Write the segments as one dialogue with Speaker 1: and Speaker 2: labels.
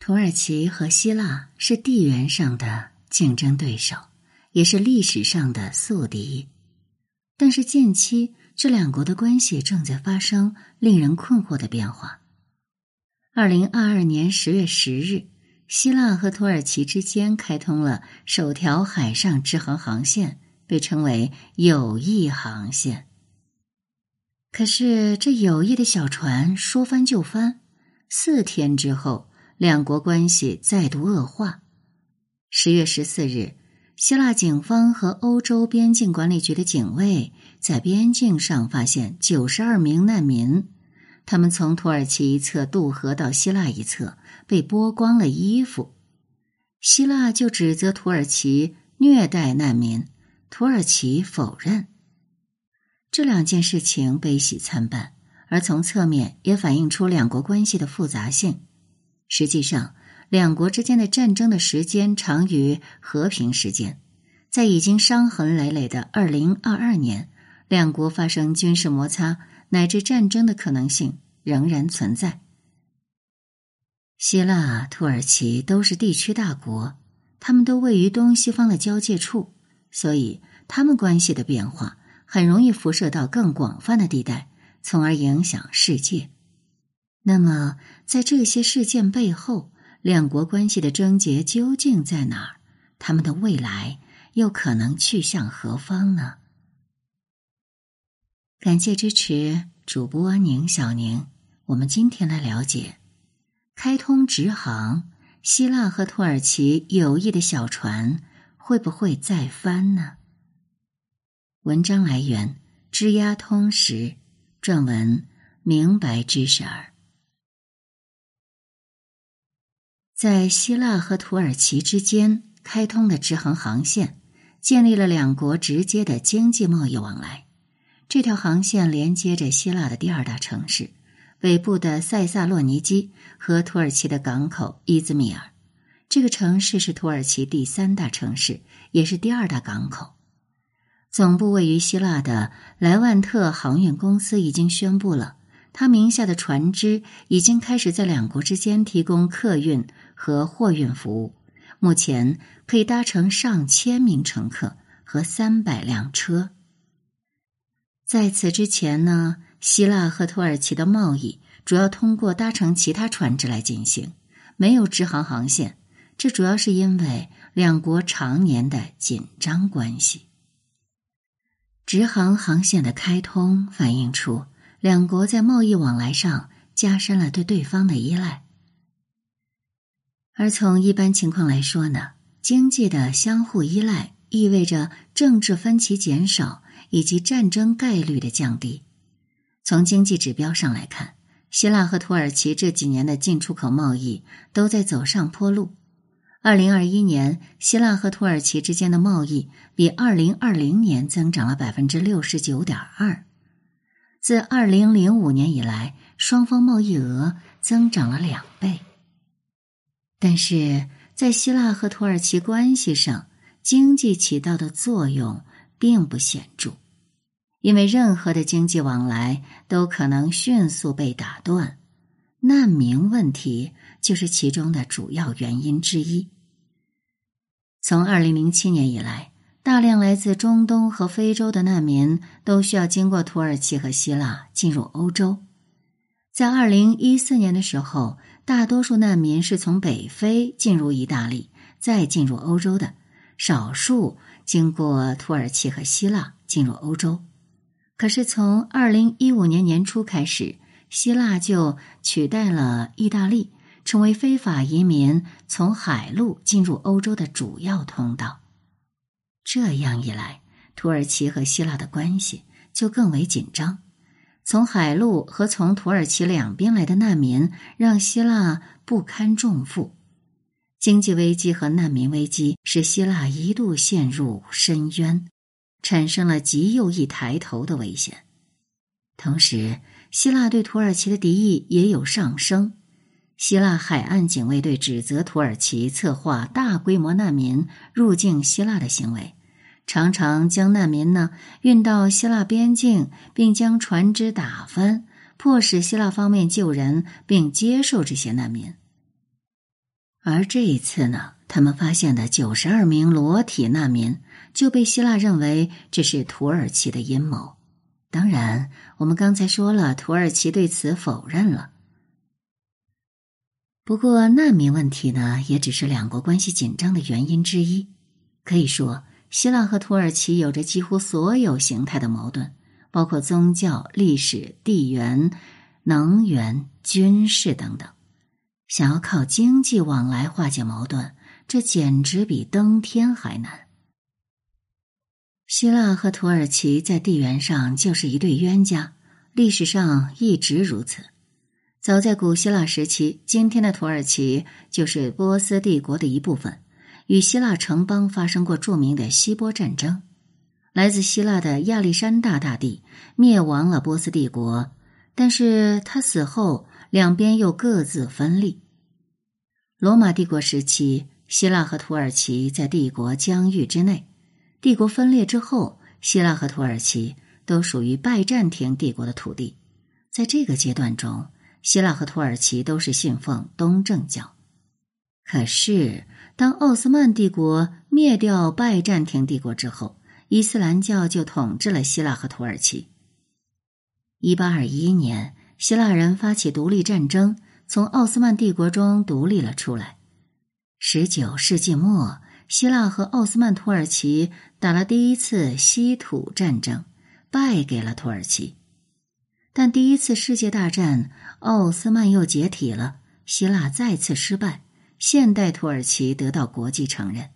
Speaker 1: 土耳其和希腊是地缘上的竞争对手，也是历史上的宿敌。但是近期这两国的关系正在发生令人困惑的变化。二零二二年十月十日，希腊和土耳其之间开通了首条海上直航航线，被称为“友谊航线”。可是这友谊的小船说翻就翻，四天之后。两国关系再度恶化。十月十四日，希腊警方和欧洲边境管理局的警卫在边境上发现九十二名难民，他们从土耳其一侧渡河到希腊一侧，被剥光了衣服。希腊就指责土耳其虐待难民，土耳其否认。这两件事情悲喜参半，而从侧面也反映出两国关系的复杂性。实际上，两国之间的战争的时间长于和平时间。在已经伤痕累累的二零二二年，两国发生军事摩擦乃至战争的可能性仍然存在。希腊、土耳其都是地区大国，他们都位于东西方的交界处，所以他们关系的变化很容易辐射到更广泛的地带，从而影响世界。那么，在这些事件背后，两国关系的症结究竟在哪儿？他们的未来又可能去向何方呢？感谢支持主播宁小宁。我们今天来了解：开通直航，希腊和土耳其友谊的小船会不会再翻呢？文章来源：知鸦通识，撰文：明白知识儿。在希腊和土耳其之间开通的直航航线，建立了两国直接的经济贸易往来。这条航线连接着希腊的第二大城市北部的塞萨洛尼基和土耳其的港口伊兹密尔。这个城市是土耳其第三大城市，也是第二大港口。总部位于希腊的莱万特航运公司已经宣布了。他名下的船只已经开始在两国之间提供客运和货运服务，目前可以搭乘上千名乘客和三百辆车。在此之前呢，希腊和土耳其的贸易主要通过搭乘其他船只来进行，没有直航航线。这主要是因为两国常年的紧张关系。直航航线的开通反映出。两国在贸易往来上加深了对对方的依赖，而从一般情况来说呢，经济的相互依赖意味着政治分歧减少以及战争概率的降低。从经济指标上来看，希腊和土耳其这几年的进出口贸易都在走上坡路。二零二一年，希腊和土耳其之间的贸易比二零二零年增长了百分之六十九点二。自二零零五年以来，双方贸易额增长了两倍。但是在希腊和土耳其关系上，经济起到的作用并不显著，因为任何的经济往来都可能迅速被打断。难民问题就是其中的主要原因之一。从二零零七年以来。大量来自中东和非洲的难民都需要经过土耳其和希腊进入欧洲。在二零一四年的时候，大多数难民是从北非进入意大利，再进入欧洲的，少数经过土耳其和希腊进入欧洲。可是从二零一五年年初开始，希腊就取代了意大利，成为非法移民从海路进入欧洲的主要通道。这样一来，土耳其和希腊的关系就更为紧张。从海路和从土耳其两边来的难民让希腊不堪重负，经济危机和难民危机使希腊一度陷入深渊，产生了极右翼抬头的危险。同时，希腊对土耳其的敌意也有上升。希腊海岸警卫队指责土耳其策划大规模难民入境希腊的行为。常常将难民呢运到希腊边境，并将船只打翻，迫使希腊方面救人并接受这些难民。而这一次呢，他们发现的九十二名裸体难民就被希腊认为这是土耳其的阴谋。当然，我们刚才说了，土耳其对此否认了。不过，难民问题呢，也只是两国关系紧张的原因之一。可以说，希腊和土耳其有着几乎所有形态的矛盾，包括宗教、历史、地缘、能源、军事等等。想要靠经济往来化解矛盾，这简直比登天还难。希腊和土耳其在地缘上就是一对冤家，历史上一直如此。早在古希腊时期，今天的土耳其就是波斯帝国的一部分，与希腊城邦发生过著名的希波战争。来自希腊的亚历山大大帝灭亡了波斯帝国，但是他死后。两边又各自分立。罗马帝国时期，希腊和土耳其在帝国疆域之内。帝国分裂之后，希腊和土耳其都属于拜占庭帝国的土地。在这个阶段中，希腊和土耳其都是信奉东正教。可是，当奥斯曼帝国灭掉拜占庭帝国之后，伊斯兰教就统治了希腊和土耳其。一八二一年。希腊人发起独立战争，从奥斯曼帝国中独立了出来。十九世纪末，希腊和奥斯曼土耳其打了第一次稀土战争，败给了土耳其。但第一次世界大战，奥斯曼又解体了，希腊再次失败，现代土耳其得到国际承认。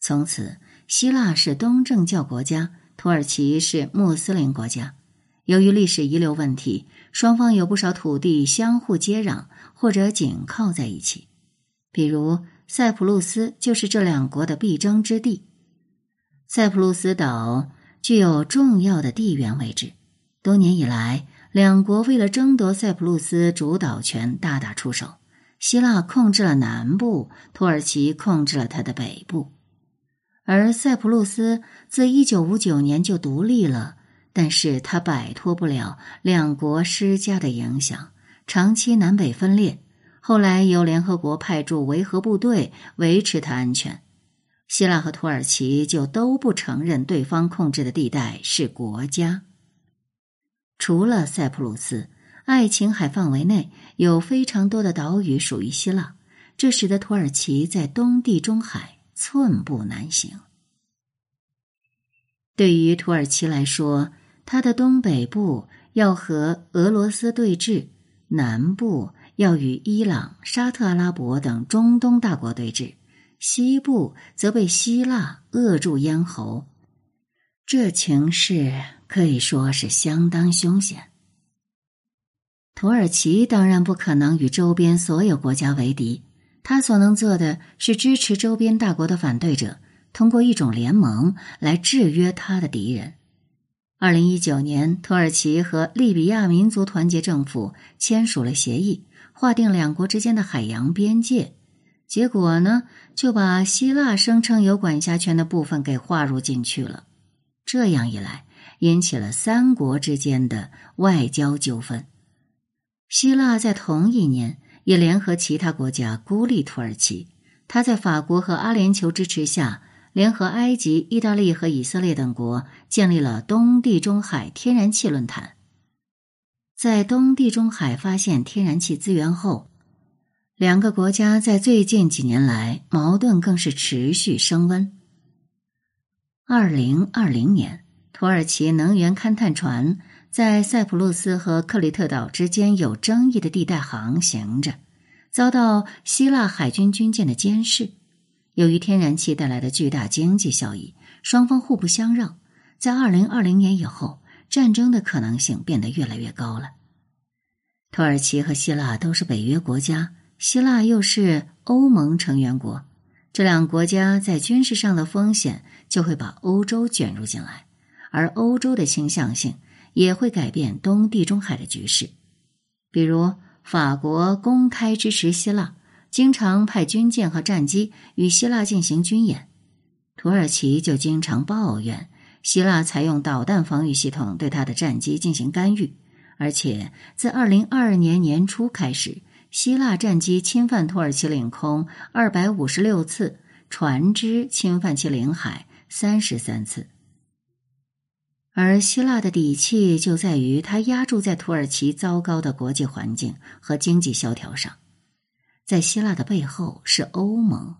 Speaker 1: 从此，希腊是东正教国家，土耳其是穆斯林国家。由于历史遗留问题，双方有不少土地相互接壤或者紧靠在一起。比如，塞浦路斯就是这两国的必争之地。塞浦路斯岛具有重要的地缘位置，多年以来，两国为了争夺塞浦路斯主导权大打出手。希腊控制了南部，土耳其控制了它的北部，而塞浦路斯自一九五九年就独立了。但是他摆脱不了两国施加的影响，长期南北分裂。后来由联合国派驻维和部队维持它安全。希腊和土耳其就都不承认对方控制的地带是国家。除了塞浦路斯，爱琴海范围内有非常多的岛屿属于希腊，这使得土耳其在东地中海寸步难行。对于土耳其来说，它的东北部要和俄罗斯对峙，南部要与伊朗、沙特阿拉伯等中东大国对峙，西部则被希腊扼住咽喉。这情势可以说是相当凶险。土耳其当然不可能与周边所有国家为敌，他所能做的是支持周边大国的反对者，通过一种联盟来制约他的敌人。二零一九年，土耳其和利比亚民族团结政府签署了协议，划定两国之间的海洋边界。结果呢，就把希腊声称有管辖权的部分给划入进去了。这样一来，引起了三国之间的外交纠纷。希腊在同一年也联合其他国家孤立土耳其。他在法国和阿联酋支持下。联合埃及、意大利和以色列等国建立了东地中海天然气论坛。在东地中海发现天然气资源后，两个国家在最近几年来矛盾更是持续升温。二零二零年，土耳其能源勘探船在塞浦路斯和克里特岛之间有争议的地带航行着，遭到希腊海军军舰的监视。由于天然气带来的巨大经济效益，双方互不相让。在二零二零年以后，战争的可能性变得越来越高了。土耳其和希腊都是北约国家，希腊又是欧盟成员国，这两国家在军事上的风险就会把欧洲卷入进来，而欧洲的倾向性也会改变东地中海的局势。比如，法国公开支持希腊。经常派军舰和战机与希腊进行军演，土耳其就经常抱怨希腊采用导弹防御系统对他的战机进行干预，而且自二零二二年年初开始，希腊战机侵犯土耳其领空二百五十六次，船只侵犯其领海三十三次。而希腊的底气就在于它压住在土耳其糟糕的国际环境和经济萧条上。在希腊的背后是欧盟，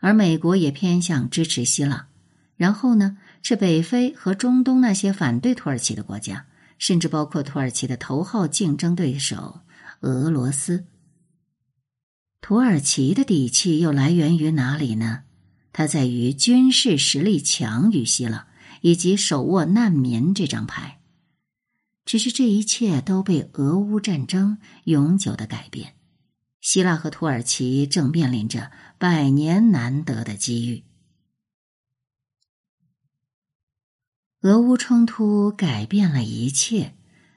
Speaker 1: 而美国也偏向支持希腊。然后呢，是北非和中东那些反对土耳其的国家，甚至包括土耳其的头号竞争对手俄罗斯。土耳其的底气又来源于哪里呢？它在于军事实力强于希腊，以及手握难民这张牌。只是这一切都被俄乌战争永久的改变。希腊和土耳其正面临着百年难得的机遇。俄乌冲突改变了一切，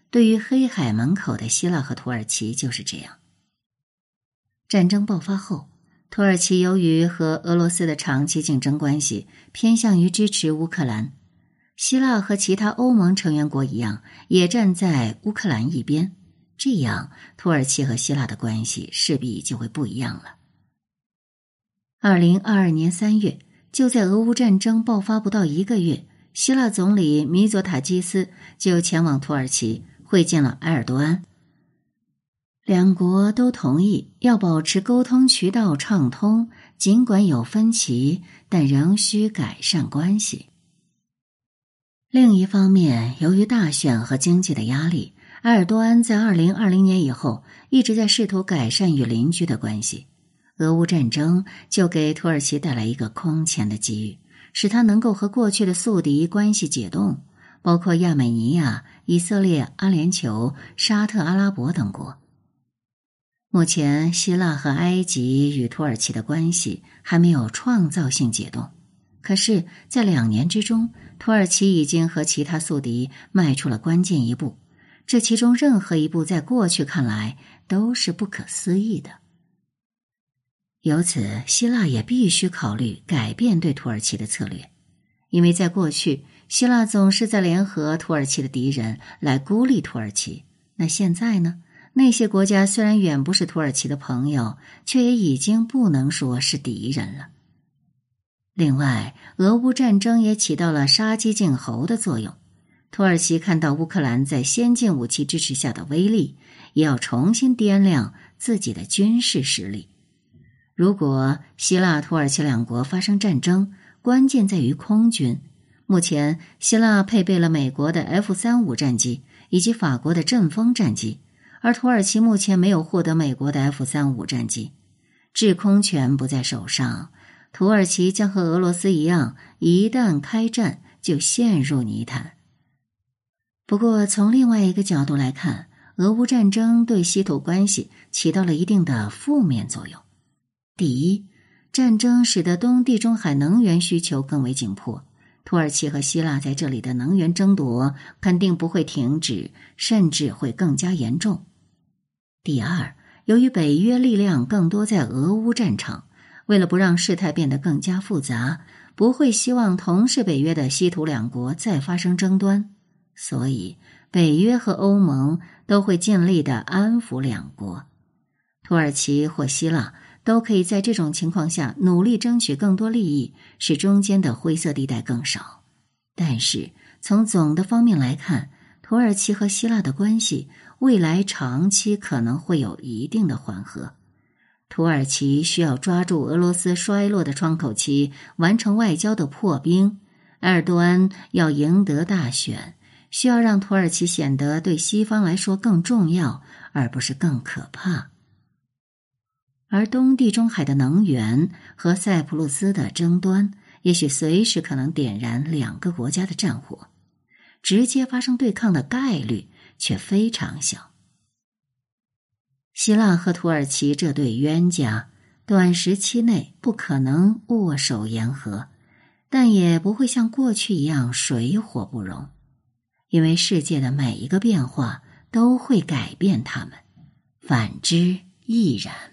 Speaker 1: 对于黑海门口的希腊和土耳其就是这样。战争爆发后，土耳其由于和俄罗斯的长期竞争关系，偏向于支持乌克兰。希腊和其他欧盟成员国一样，也站在乌克兰一边。这样，土耳其和希腊的关系势必就会不一样了。二零二二年三月，就在俄乌战争爆发不到一个月，希腊总理米佐塔基斯就前往土耳其会见了埃尔多安。两国都同意要保持沟通渠道畅通，尽管有分歧，但仍需改善关系。另一方面，由于大选和经济的压力，埃尔多安在二零二零年以后一直在试图改善与邻居的关系。俄乌战争就给土耳其带来一个空前的机遇，使他能够和过去的宿敌关系解冻，包括亚美尼亚、以色列、阿联酋、沙特阿拉伯等国。目前，希腊和埃及与土耳其的关系还没有创造性解冻。可是，在两年之中，土耳其已经和其他宿敌迈出了关键一步。这其中任何一步，在过去看来都是不可思议的。由此，希腊也必须考虑改变对土耳其的策略，因为在过去，希腊总是在联合土耳其的敌人来孤立土耳其。那现在呢？那些国家虽然远不是土耳其的朋友，却也已经不能说是敌人了。另外，俄乌战争也起到了杀鸡儆猴的作用。土耳其看到乌克兰在先进武器支持下的威力，也要重新掂量自己的军事实力。如果希腊、土耳其两国发生战争，关键在于空军。目前，希腊配备了美国的 F 三五战机以及法国的阵风战机。而土耳其目前没有获得美国的 F 三五战机，制空权不在手上，土耳其将和俄罗斯一样，一旦开战就陷入泥潭。不过，从另外一个角度来看，俄乌战争对稀土关系起到了一定的负面作用。第一，战争使得东地中海能源需求更为紧迫。土耳其和希腊在这里的能源争夺肯定不会停止，甚至会更加严重。第二，由于北约力量更多在俄乌战场，为了不让事态变得更加复杂，不会希望同是北约的西土两国再发生争端，所以北约和欧盟都会尽力的安抚两国。土耳其或希腊都可以在这种情况下努力争取更多利益，使中间的灰色地带更少。但是从总的方面来看，土耳其和希腊的关系。未来长期可能会有一定的缓和，土耳其需要抓住俄罗斯衰落的窗口期，完成外交的破冰。埃尔多安要赢得大选，需要让土耳其显得对西方来说更重要，而不是更可怕。而东地中海的能源和塞浦路斯的争端，也许随时可能点燃两个国家的战火，直接发生对抗的概率。却非常小。希腊和土耳其这对冤家，短时期内不可能握手言和，但也不会像过去一样水火不容，因为世界的每一个变化都会改变他们，反之亦然。